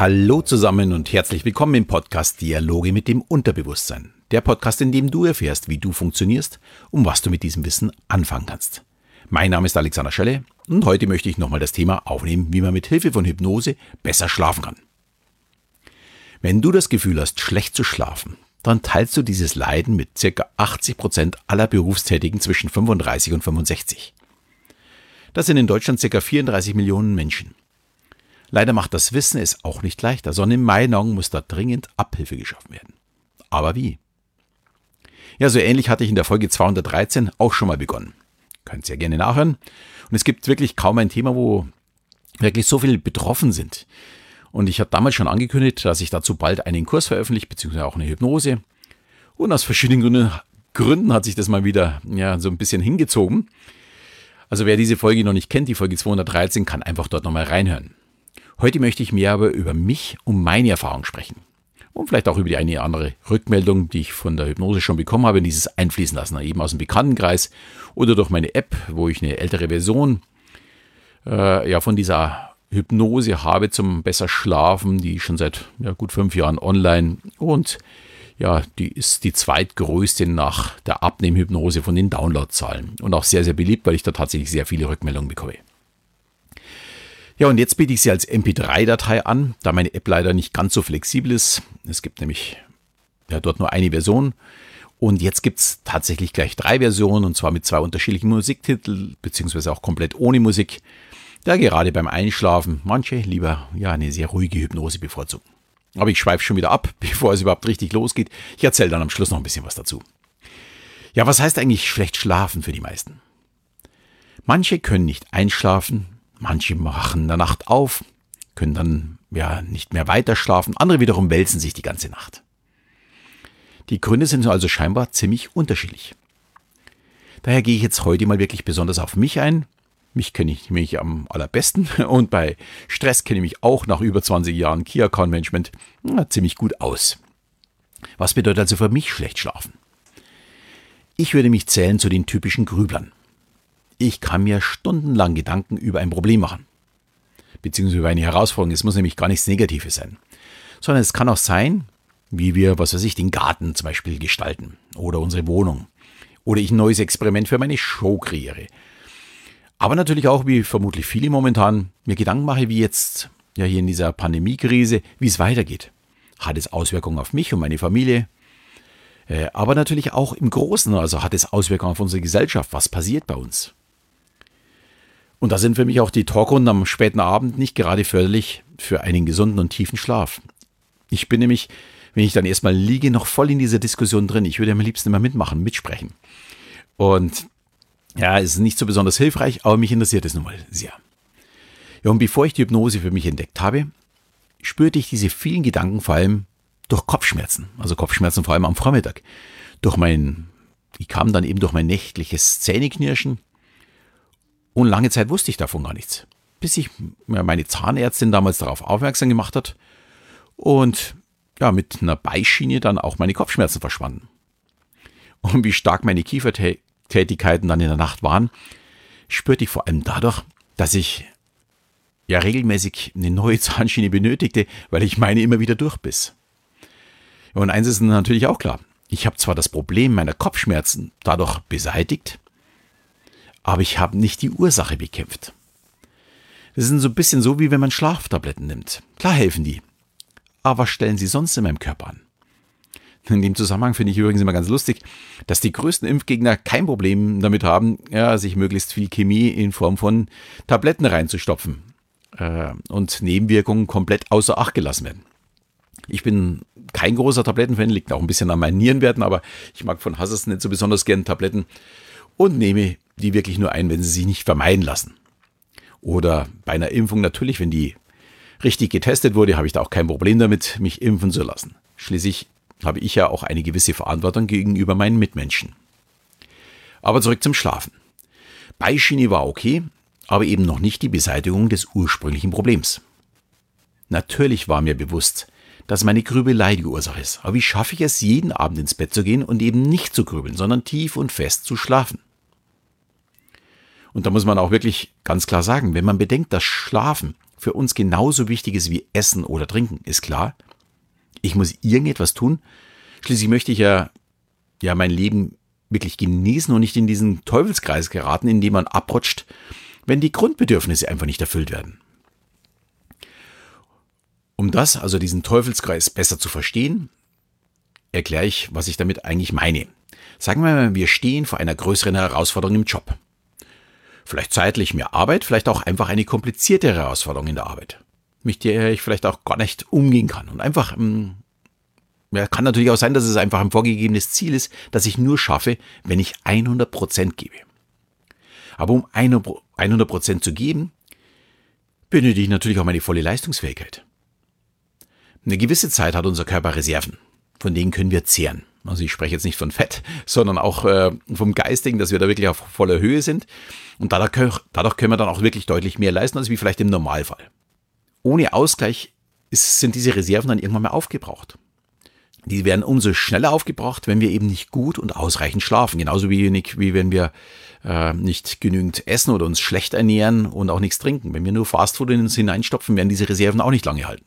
Hallo zusammen und herzlich willkommen im Podcast Dialoge mit dem Unterbewusstsein. Der Podcast, in dem du erfährst, wie du funktionierst und was du mit diesem Wissen anfangen kannst. Mein Name ist Alexander Schelle und heute möchte ich nochmal das Thema aufnehmen, wie man mit Hilfe von Hypnose besser schlafen kann. Wenn du das Gefühl hast, schlecht zu schlafen, dann teilst du dieses Leiden mit ca. 80 Prozent aller Berufstätigen zwischen 35 und 65. Das sind in Deutschland ca. 34 Millionen Menschen. Leider macht das Wissen es auch nicht leichter, sondern in meinen Augen muss da dringend Abhilfe geschaffen werden. Aber wie? Ja, so ähnlich hatte ich in der Folge 213 auch schon mal begonnen. Könnt ihr gerne nachhören. Und es gibt wirklich kaum ein Thema, wo wirklich so viele betroffen sind. Und ich habe damals schon angekündigt, dass ich dazu bald einen Kurs veröffentliche, beziehungsweise auch eine Hypnose. Und aus verschiedenen Gründen, Gründen hat sich das mal wieder ja, so ein bisschen hingezogen. Also wer diese Folge noch nicht kennt, die Folge 213, kann einfach dort nochmal reinhören. Heute möchte ich mehr aber über mich und meine Erfahrung sprechen. Und vielleicht auch über die eine oder andere Rückmeldung, die ich von der Hypnose schon bekommen habe, in dieses einfließen lassen, eben aus dem Bekanntenkreis oder durch meine App, wo ich eine ältere Version äh, ja, von dieser Hypnose habe zum besser Schlafen, die schon seit ja, gut fünf Jahren online und ja, die ist die zweitgrößte nach der Abnehmhypnose von den Downloadzahlen und auch sehr, sehr beliebt, weil ich da tatsächlich sehr viele Rückmeldungen bekomme. Ja, und jetzt biete ich sie als MP3-Datei an, da meine App leider nicht ganz so flexibel ist. Es gibt nämlich ja, dort nur eine Version. Und jetzt gibt es tatsächlich gleich drei Versionen, und zwar mit zwei unterschiedlichen Musiktiteln, beziehungsweise auch komplett ohne Musik, da gerade beim Einschlafen manche lieber ja, eine sehr ruhige Hypnose bevorzugen. Aber ich schweife schon wieder ab, bevor es überhaupt richtig losgeht. Ich erzähle dann am Schluss noch ein bisschen was dazu. Ja, was heißt eigentlich schlecht schlafen für die meisten? Manche können nicht einschlafen, manche machen in der Nacht auf, können dann ja nicht mehr weiter schlafen, andere wiederum wälzen sich die ganze Nacht. Die Gründe sind also scheinbar ziemlich unterschiedlich. Daher gehe ich jetzt heute mal wirklich besonders auf mich ein mich kenne ich nämlich am allerbesten und bei Stress kenne ich mich auch nach über 20 Jahren Key Account Management na, ziemlich gut aus. Was bedeutet also für mich schlecht schlafen? Ich würde mich zählen zu den typischen Grüblern. Ich kann mir stundenlang Gedanken über ein Problem machen. Beziehungsweise über eine Herausforderung. Es muss nämlich gar nichts Negatives sein. Sondern es kann auch sein, wie wir, was weiß ich, den Garten zum Beispiel gestalten. Oder unsere Wohnung. Oder ich ein neues Experiment für meine Show kreiere. Aber natürlich auch, wie vermutlich viele momentan, mir Gedanken mache, wie jetzt ja hier in dieser Pandemiekrise, wie es weitergeht. Hat es Auswirkungen auf mich und meine Familie? Äh, aber natürlich auch im Großen, also hat es Auswirkungen auf unsere Gesellschaft. Was passiert bei uns? Und da sind für mich auch die Talkrunden am späten Abend nicht gerade förderlich für einen gesunden und tiefen Schlaf. Ich bin nämlich, wenn ich dann erstmal liege, noch voll in dieser Diskussion drin. Ich würde am liebsten immer mitmachen, mitsprechen. Und ja, es ist nicht so besonders hilfreich, aber mich interessiert es nun mal sehr. Ja, und bevor ich die Hypnose für mich entdeckt habe, spürte ich diese vielen Gedanken vor allem durch Kopfschmerzen, also Kopfschmerzen vor allem am Vormittag. Durch mein, die kamen dann eben durch mein nächtliches Zähneknirschen und lange Zeit wusste ich davon gar nichts, bis ich meine Zahnärztin damals darauf aufmerksam gemacht hat und ja, mit einer Beischiene dann auch meine Kopfschmerzen verschwanden. Und wie stark meine Kiefertä Tätigkeiten dann in der Nacht waren, spürte ich vor allem dadurch, dass ich ja regelmäßig eine neue Zahnschiene benötigte, weil ich meine immer wieder durchbiss. Und eins ist natürlich auch klar. Ich habe zwar das Problem meiner Kopfschmerzen dadurch beseitigt, aber ich habe nicht die Ursache bekämpft. Das ist so ein bisschen so, wie wenn man Schlaftabletten nimmt. Klar helfen die. Aber was stellen sie sonst in meinem Körper an? In dem Zusammenhang finde ich übrigens immer ganz lustig, dass die größten Impfgegner kein Problem damit haben, ja, sich möglichst viel Chemie in Form von Tabletten reinzustopfen äh, und Nebenwirkungen komplett außer Acht gelassen werden. Ich bin kein großer Tablettenfan, liegt auch ein bisschen an meinen Nierenwerten, aber ich mag von Hasses nicht so besonders gern Tabletten und nehme die wirklich nur ein, wenn sie sich nicht vermeiden lassen. Oder bei einer Impfung natürlich, wenn die richtig getestet wurde, habe ich da auch kein Problem damit, mich impfen zu lassen. Schließlich habe ich ja auch eine gewisse Verantwortung gegenüber meinen Mitmenschen. Aber zurück zum Schlafen. Beischiene war okay, aber eben noch nicht die Beseitigung des ursprünglichen Problems. Natürlich war mir bewusst, dass meine Grübelei die Ursache ist. Aber wie schaffe ich es, jeden Abend ins Bett zu gehen und eben nicht zu grübeln, sondern tief und fest zu schlafen? Und da muss man auch wirklich ganz klar sagen, wenn man bedenkt, dass Schlafen für uns genauso wichtig ist wie Essen oder Trinken, ist klar. Ich muss irgendetwas tun. Schließlich möchte ich ja, ja mein Leben wirklich genießen und nicht in diesen Teufelskreis geraten, in dem man abrutscht, wenn die Grundbedürfnisse einfach nicht erfüllt werden. Um das, also diesen Teufelskreis besser zu verstehen, erkläre ich, was ich damit eigentlich meine. Sagen wir mal, wir stehen vor einer größeren Herausforderung im Job. Vielleicht zeitlich mehr Arbeit, vielleicht auch einfach eine komplizierte Herausforderung in der Arbeit, mit der ich vielleicht auch gar nicht umgehen kann und einfach hm, ja, kann natürlich auch sein, dass es einfach ein vorgegebenes Ziel ist, das ich nur schaffe, wenn ich 100% gebe. Aber um 100% zu geben, benötige ich natürlich auch meine volle Leistungsfähigkeit. Eine gewisse Zeit hat unser Körper Reserven, von denen können wir zehren. Also ich spreche jetzt nicht von Fett, sondern auch äh, vom Geistigen, dass wir da wirklich auf voller Höhe sind. Und dadurch, dadurch können wir dann auch wirklich deutlich mehr leisten, als wie vielleicht im Normalfall. Ohne Ausgleich ist, sind diese Reserven dann irgendwann mal aufgebraucht. Die werden umso schneller aufgebraucht, wenn wir eben nicht gut und ausreichend schlafen. Genauso wie, wie wenn wir äh, nicht genügend essen oder uns schlecht ernähren und auch nichts trinken. Wenn wir nur Fastfood in uns hineinstopfen, werden diese Reserven auch nicht lange halten.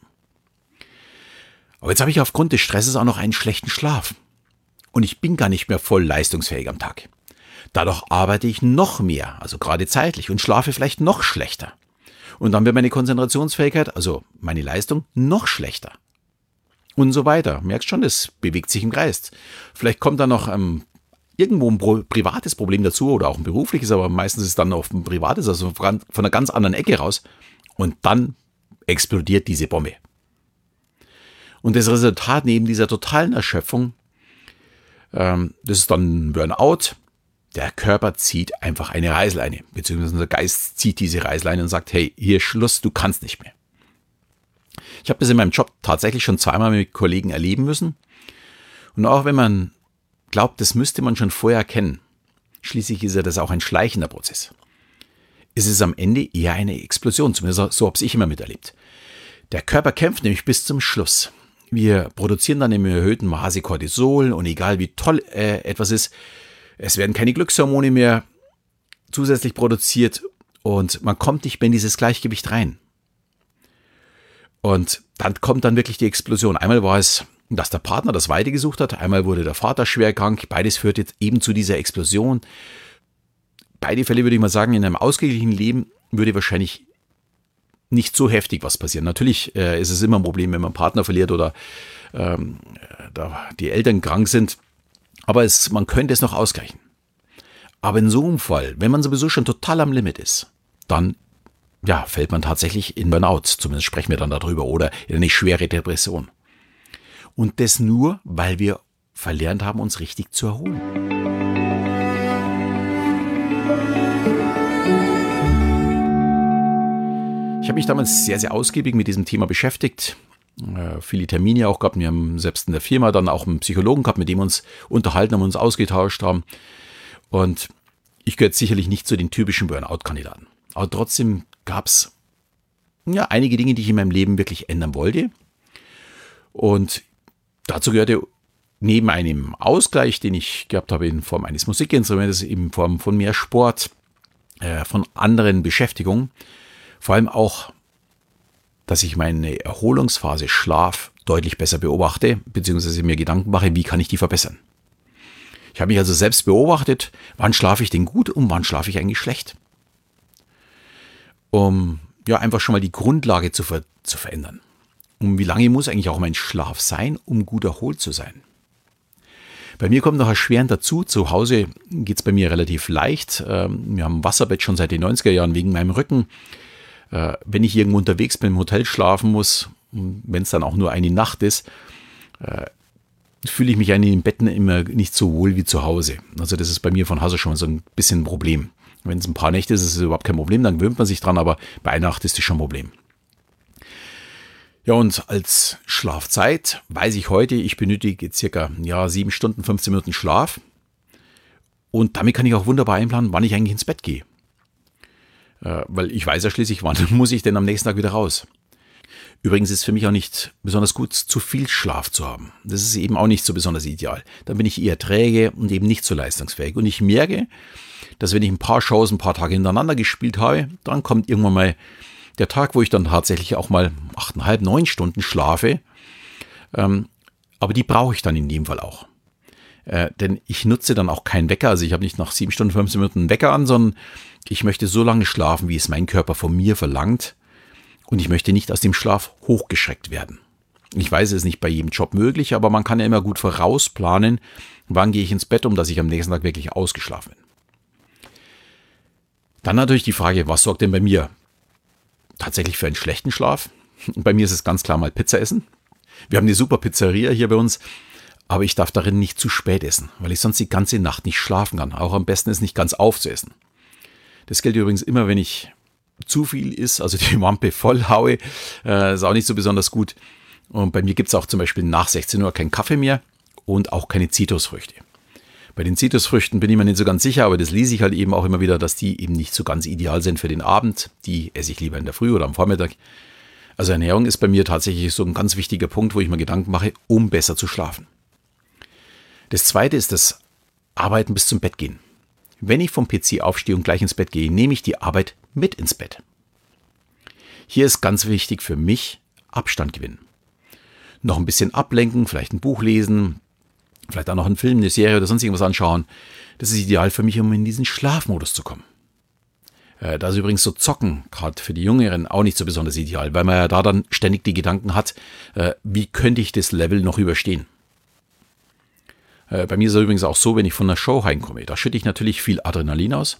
Aber jetzt habe ich aufgrund des Stresses auch noch einen schlechten Schlaf. Und ich bin gar nicht mehr voll leistungsfähig am Tag. Dadurch arbeite ich noch mehr, also gerade zeitlich, und schlafe vielleicht noch schlechter. Und dann wird meine Konzentrationsfähigkeit, also meine Leistung, noch schlechter. Und so weiter. Merkst schon, das bewegt sich im Kreis. Vielleicht kommt da noch ähm, irgendwo ein privates Problem dazu oder auch ein berufliches, aber meistens ist es dann oft ein privates, also von einer ganz anderen Ecke raus. Und dann explodiert diese Bombe. Und das Resultat neben dieser totalen Erschöpfung, ähm, das ist dann ein Burnout. Der Körper zieht einfach eine Reißleine, beziehungsweise der Geist zieht diese Reißleine und sagt, hey, hier Schluss, du kannst nicht mehr. Ich habe das in meinem Job tatsächlich schon zweimal mit Kollegen erleben müssen. Und auch wenn man glaubt, das müsste man schon vorher kennen, schließlich ist ja das auch ein schleichender Prozess, ist es am Ende eher eine Explosion, zumindest so habe ich immer miterlebt. Der Körper kämpft nämlich bis zum Schluss. Wir produzieren dann im erhöhten Maße Cortisol und egal wie toll äh, etwas ist, es werden keine Glückshormone mehr zusätzlich produziert und man kommt nicht mehr in dieses Gleichgewicht rein. Und dann kommt dann wirklich die Explosion. Einmal war es, dass der Partner das Weite gesucht hat, einmal wurde der Vater schwer krank, beides führt jetzt eben zu dieser Explosion. Beide Fälle würde ich mal sagen, in einem ausgeglichenen Leben würde wahrscheinlich nicht so heftig was passieren. Natürlich äh, ist es immer ein Problem, wenn man Partner verliert oder ähm, da die Eltern krank sind. Aber es, man könnte es noch ausgleichen. Aber in so einem Fall, wenn man sowieso schon total am Limit ist, dann ja, fällt man tatsächlich in Burnout. Zumindest sprechen wir dann darüber oder in eine schwere Depression. Und das nur, weil wir verlernt haben, uns richtig zu erholen. Habe mich damals sehr, sehr ausgiebig mit diesem Thema beschäftigt. Äh, viele Termine auch gehabt. Wir haben selbst in der Firma dann auch einen Psychologen gehabt, mit dem wir uns unterhalten haben, uns ausgetauscht haben. Und ich gehöre sicherlich nicht zu den typischen Burnout-Kandidaten. Aber trotzdem gab es ja, einige Dinge, die ich in meinem Leben wirklich ändern wollte. Und dazu gehörte neben einem Ausgleich, den ich gehabt habe in Form eines Musikinstrumentes, in Form von mehr Sport, äh, von anderen Beschäftigungen, vor allem auch, dass ich meine Erholungsphase Schlaf deutlich besser beobachte, beziehungsweise mir Gedanken mache, wie kann ich die verbessern. Ich habe mich also selbst beobachtet, wann schlafe ich denn gut und wann schlafe ich eigentlich schlecht. Um ja einfach schon mal die Grundlage zu, ver zu verändern. Um wie lange muss eigentlich auch mein Schlaf sein, um gut erholt zu sein? Bei mir kommt noch erschwerend dazu. Zu Hause geht es bei mir relativ leicht. Ähm, wir haben ein Wasserbett schon seit den 90er Jahren wegen meinem Rücken äh, wenn ich irgendwo unterwegs bin, im Hotel schlafen muss, wenn es dann auch nur eine Nacht ist, äh, fühle ich mich in den Betten immer nicht so wohl wie zu Hause. Also das ist bei mir von Hause schon so ein bisschen ein Problem. Wenn es ein paar Nächte ist, ist es überhaupt kein Problem, dann gewöhnt man sich dran, aber bei einer Nacht ist es schon ein Problem. Ja, und als Schlafzeit weiß ich heute, ich benötige circa ja, 7 Stunden, 15 Minuten Schlaf. Und damit kann ich auch wunderbar einplanen, wann ich eigentlich ins Bett gehe. Äh, weil ich weiß ja schließlich, wann muss ich denn am nächsten Tag wieder raus. Übrigens ist für mich auch nicht besonders gut, zu viel Schlaf zu haben. Das ist eben auch nicht so besonders ideal. Dann bin ich eher träge und eben nicht so leistungsfähig. Und ich merke, dass wenn ich ein paar Shows ein paar Tage hintereinander gespielt habe, dann kommt irgendwann mal der Tag, wo ich dann tatsächlich auch mal achteinhalb, neun Stunden schlafe. Ähm, aber die brauche ich dann in dem Fall auch. Äh, denn ich nutze dann auch keinen Wecker. Also ich habe nicht nach sieben Stunden, 15 Minuten einen Wecker an, sondern ich möchte so lange schlafen, wie es mein Körper von mir verlangt. Und ich möchte nicht aus dem Schlaf hochgeschreckt werden. Ich weiß, es ist nicht bei jedem Job möglich, aber man kann ja immer gut vorausplanen, wann gehe ich ins Bett, um dass ich am nächsten Tag wirklich ausgeschlafen bin. Dann natürlich die Frage, was sorgt denn bei mir tatsächlich für einen schlechten Schlaf? Bei mir ist es ganz klar mal Pizza essen. Wir haben eine super Pizzeria hier bei uns, aber ich darf darin nicht zu spät essen, weil ich sonst die ganze Nacht nicht schlafen kann. Auch am besten ist nicht ganz aufzuessen. Das gilt übrigens immer, wenn ich zu viel ist, also die Wampe voll haue, äh, ist auch nicht so besonders gut. Und bei mir gibt es auch zum Beispiel nach 16 Uhr keinen Kaffee mehr und auch keine Zitrusfrüchte. Bei den Zitrusfrüchten bin ich mir nicht so ganz sicher, aber das lese ich halt eben auch immer wieder, dass die eben nicht so ganz ideal sind für den Abend. Die esse ich lieber in der Früh oder am Vormittag. Also Ernährung ist bei mir tatsächlich so ein ganz wichtiger Punkt, wo ich mir Gedanken mache, um besser zu schlafen. Das zweite ist das Arbeiten bis zum Bett gehen. Wenn ich vom PC aufstehe und gleich ins Bett gehe, nehme ich die Arbeit mit ins Bett. Hier ist ganz wichtig für mich Abstand gewinnen. Noch ein bisschen ablenken, vielleicht ein Buch lesen, vielleicht auch noch einen Film, eine Serie oder sonst irgendwas anschauen. Das ist ideal für mich, um in diesen Schlafmodus zu kommen. Äh, da ist übrigens so Zocken, gerade für die Jüngeren, auch nicht so besonders ideal, weil man ja da dann ständig die Gedanken hat, äh, wie könnte ich das Level noch überstehen. Äh, bei mir ist es übrigens auch so, wenn ich von einer Show heimkomme, da schütte ich natürlich viel Adrenalin aus.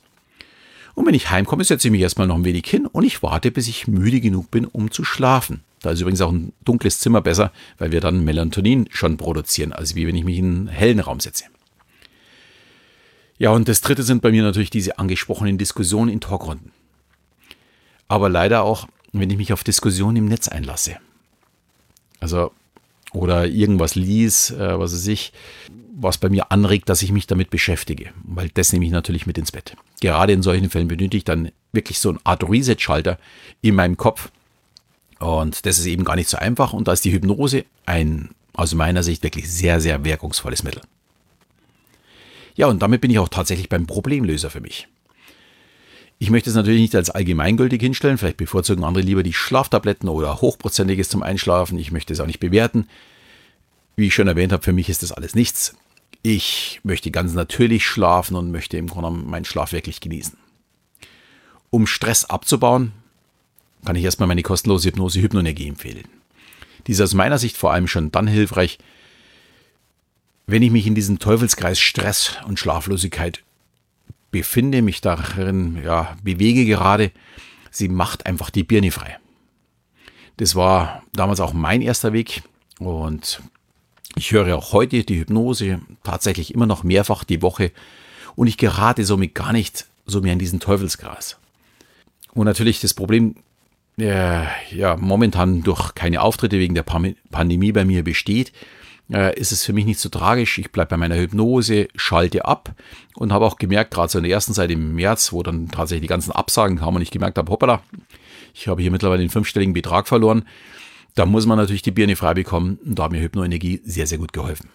Und wenn ich heimkomme, setze ich mich erstmal noch ein wenig hin und ich warte, bis ich müde genug bin, um zu schlafen. Da ist übrigens auch ein dunkles Zimmer besser, weil wir dann Melatonin schon produzieren, als wie wenn ich mich in einen hellen Raum setze. Ja, und das dritte sind bei mir natürlich diese angesprochenen Diskussionen in Talkrunden. Aber leider auch, wenn ich mich auf Diskussionen im Netz einlasse. Also, oder irgendwas lies, äh, was weiß ich, was bei mir anregt, dass ich mich damit beschäftige. Weil das nehme ich natürlich mit ins Bett. Gerade in solchen Fällen benötige ich dann wirklich so eine Art Reset-Schalter in meinem Kopf, und das ist eben gar nicht so einfach. Und da ist die Hypnose ein aus meiner Sicht wirklich sehr, sehr wirkungsvolles Mittel. Ja, und damit bin ich auch tatsächlich beim Problemlöser für mich. Ich möchte es natürlich nicht als allgemeingültig hinstellen, vielleicht bevorzugen andere lieber die Schlaftabletten oder Hochprozentiges zum Einschlafen. Ich möchte es auch nicht bewerten. Wie ich schon erwähnt habe, für mich ist das alles nichts. Ich möchte ganz natürlich schlafen und möchte im Grunde meinen Schlaf wirklich genießen. Um Stress abzubauen, kann ich erstmal meine kostenlose Hypnose Hypnoenergie empfehlen. Die ist aus meiner Sicht vor allem schon dann hilfreich, wenn ich mich in diesem Teufelskreis Stress und Schlaflosigkeit befinde, mich darin ja, bewege gerade, sie macht einfach die Birne frei. Das war damals auch mein erster Weg und ich höre auch heute die Hypnose tatsächlich immer noch mehrfach die Woche und ich gerate somit gar nicht so mehr in diesen Teufelskreis. Und natürlich das Problem äh, ja, momentan durch keine Auftritte wegen der Pandemie bei mir besteht, äh, ist es für mich nicht so tragisch. Ich bleibe bei meiner Hypnose, schalte ab und habe auch gemerkt, gerade so in der ersten Zeit im März, wo dann tatsächlich die ganzen Absagen kamen und ich gemerkt habe, hoppala, ich habe hier mittlerweile einen fünfstelligen Betrag verloren. Da muss man natürlich die Birne frei bekommen und da hat mir Hypnoenergie sehr, sehr gut geholfen.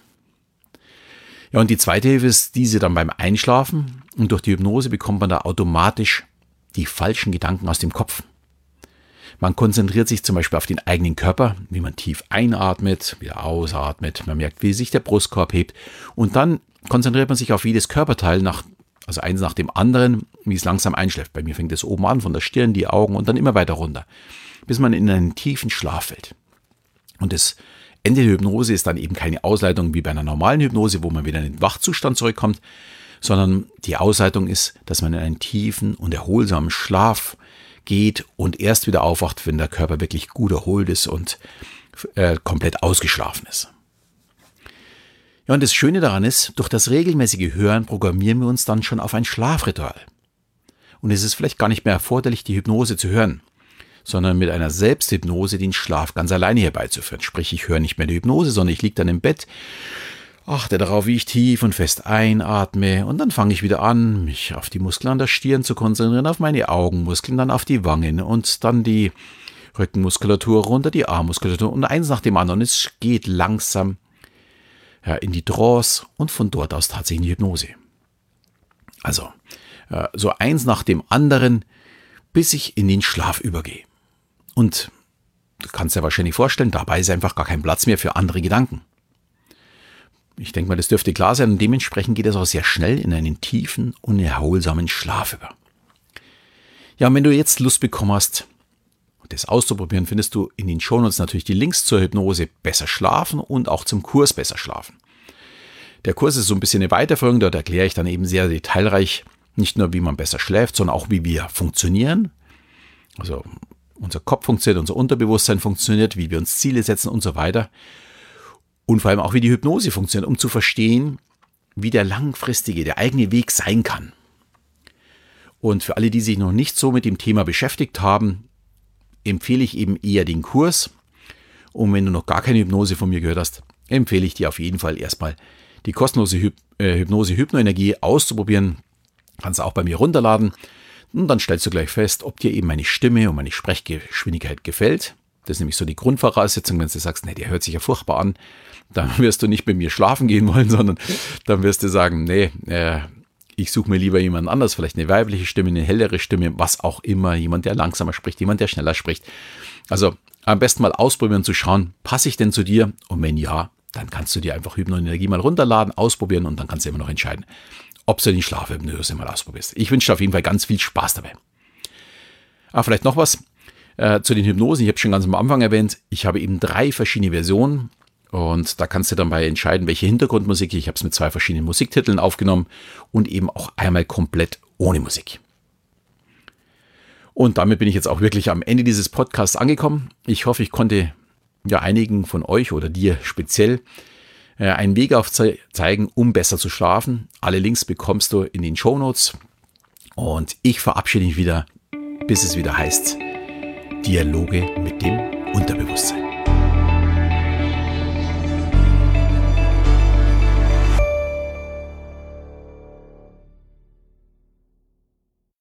Ja, und die zweite Hilfe ist diese dann beim Einschlafen und durch die Hypnose bekommt man da automatisch die falschen Gedanken aus dem Kopf. Man konzentriert sich zum Beispiel auf den eigenen Körper, wie man tief einatmet, wieder ausatmet. Man merkt, wie sich der Brustkorb hebt. Und dann konzentriert man sich auf jedes Körperteil nach, also eins nach dem anderen, wie es langsam einschläft. Bei mir fängt es oben an, von der Stirn, die Augen und dann immer weiter runter, bis man in einen tiefen Schlaf fällt. Und das Ende der Hypnose ist dann eben keine Ausleitung wie bei einer normalen Hypnose, wo man wieder in den Wachzustand zurückkommt, sondern die Ausleitung ist, dass man in einen tiefen und erholsamen Schlaf geht und erst wieder aufwacht, wenn der Körper wirklich gut erholt ist und äh, komplett ausgeschlafen ist. Ja, und das Schöne daran ist, durch das regelmäßige Hören programmieren wir uns dann schon auf ein Schlafritual. Und es ist vielleicht gar nicht mehr erforderlich, die Hypnose zu hören, sondern mit einer Selbsthypnose den Schlaf ganz alleine herbeizuführen. Sprich, ich höre nicht mehr die Hypnose, sondern ich liege dann im Bett Achte darauf, wie ich tief und fest einatme und dann fange ich wieder an, mich auf die Muskeln an der Stirn zu konzentrieren, auf meine Augenmuskeln, dann auf die Wangen und dann die Rückenmuskulatur runter, die Armmuskulatur und eins nach dem anderen. Es geht langsam ja, in die Trance und von dort aus tatsächlich in die Hypnose. Also, so eins nach dem anderen, bis ich in den Schlaf übergehe. Und du kannst dir wahrscheinlich vorstellen, dabei ist einfach gar kein Platz mehr für andere Gedanken. Ich denke mal, das dürfte klar sein und dementsprechend geht es auch sehr schnell in einen tiefen, unerholsamen Schlaf über. Ja, und wenn du jetzt Lust bekommen hast, das auszuprobieren, findest du in den Shownotes natürlich die Links zur Hypnose Besser Schlafen und auch zum Kurs Besser Schlafen. Der Kurs ist so ein bisschen eine Weiterführung, dort erkläre ich dann eben sehr detailreich, nicht nur wie man besser schläft, sondern auch wie wir funktionieren. Also unser Kopf funktioniert, unser Unterbewusstsein funktioniert, wie wir uns Ziele setzen und so weiter. Und vor allem auch, wie die Hypnose funktioniert, um zu verstehen, wie der langfristige, der eigene Weg sein kann. Und für alle, die sich noch nicht so mit dem Thema beschäftigt haben, empfehle ich eben eher den Kurs. Und wenn du noch gar keine Hypnose von mir gehört hast, empfehle ich dir auf jeden Fall erstmal die kostenlose Hyp äh, Hypnose Hypnoenergie auszuprobieren. Kannst du auch bei mir runterladen. Und dann stellst du gleich fest, ob dir eben meine Stimme und meine Sprechgeschwindigkeit gefällt. Das ist nämlich so die Grundvoraussetzung, wenn du sagst, nee, der hört sich ja furchtbar an, dann wirst du nicht mit mir schlafen gehen wollen, sondern dann wirst du sagen, nee, äh, ich suche mir lieber jemand anders, vielleicht eine weibliche Stimme, eine hellere Stimme, was auch immer, jemand, der langsamer spricht, jemand, der schneller spricht. Also am besten mal ausprobieren zu schauen, passe ich denn zu dir? Und wenn ja, dann kannst du dir einfach Hypnoenergie mal runterladen, ausprobieren und dann kannst du immer noch entscheiden, ob du die Schlafhypnose mal ausprobierst. Ich wünsche dir auf jeden Fall ganz viel Spaß dabei. Ah, vielleicht noch was äh, zu den Hypnosen. Ich habe schon ganz am Anfang erwähnt, ich habe eben drei verschiedene Versionen und da kannst du dann bei entscheiden, welche Hintergrundmusik. Ich habe es mit zwei verschiedenen Musiktiteln aufgenommen und eben auch einmal komplett ohne Musik. Und damit bin ich jetzt auch wirklich am Ende dieses Podcasts angekommen. Ich hoffe, ich konnte ja einigen von euch oder dir speziell äh, einen Weg aufzeigen, um besser zu schlafen. Alle Links bekommst du in den Show Notes. Und ich verabschiede mich wieder, bis es wieder heißt Dialoge mit dem Unterbewusstsein.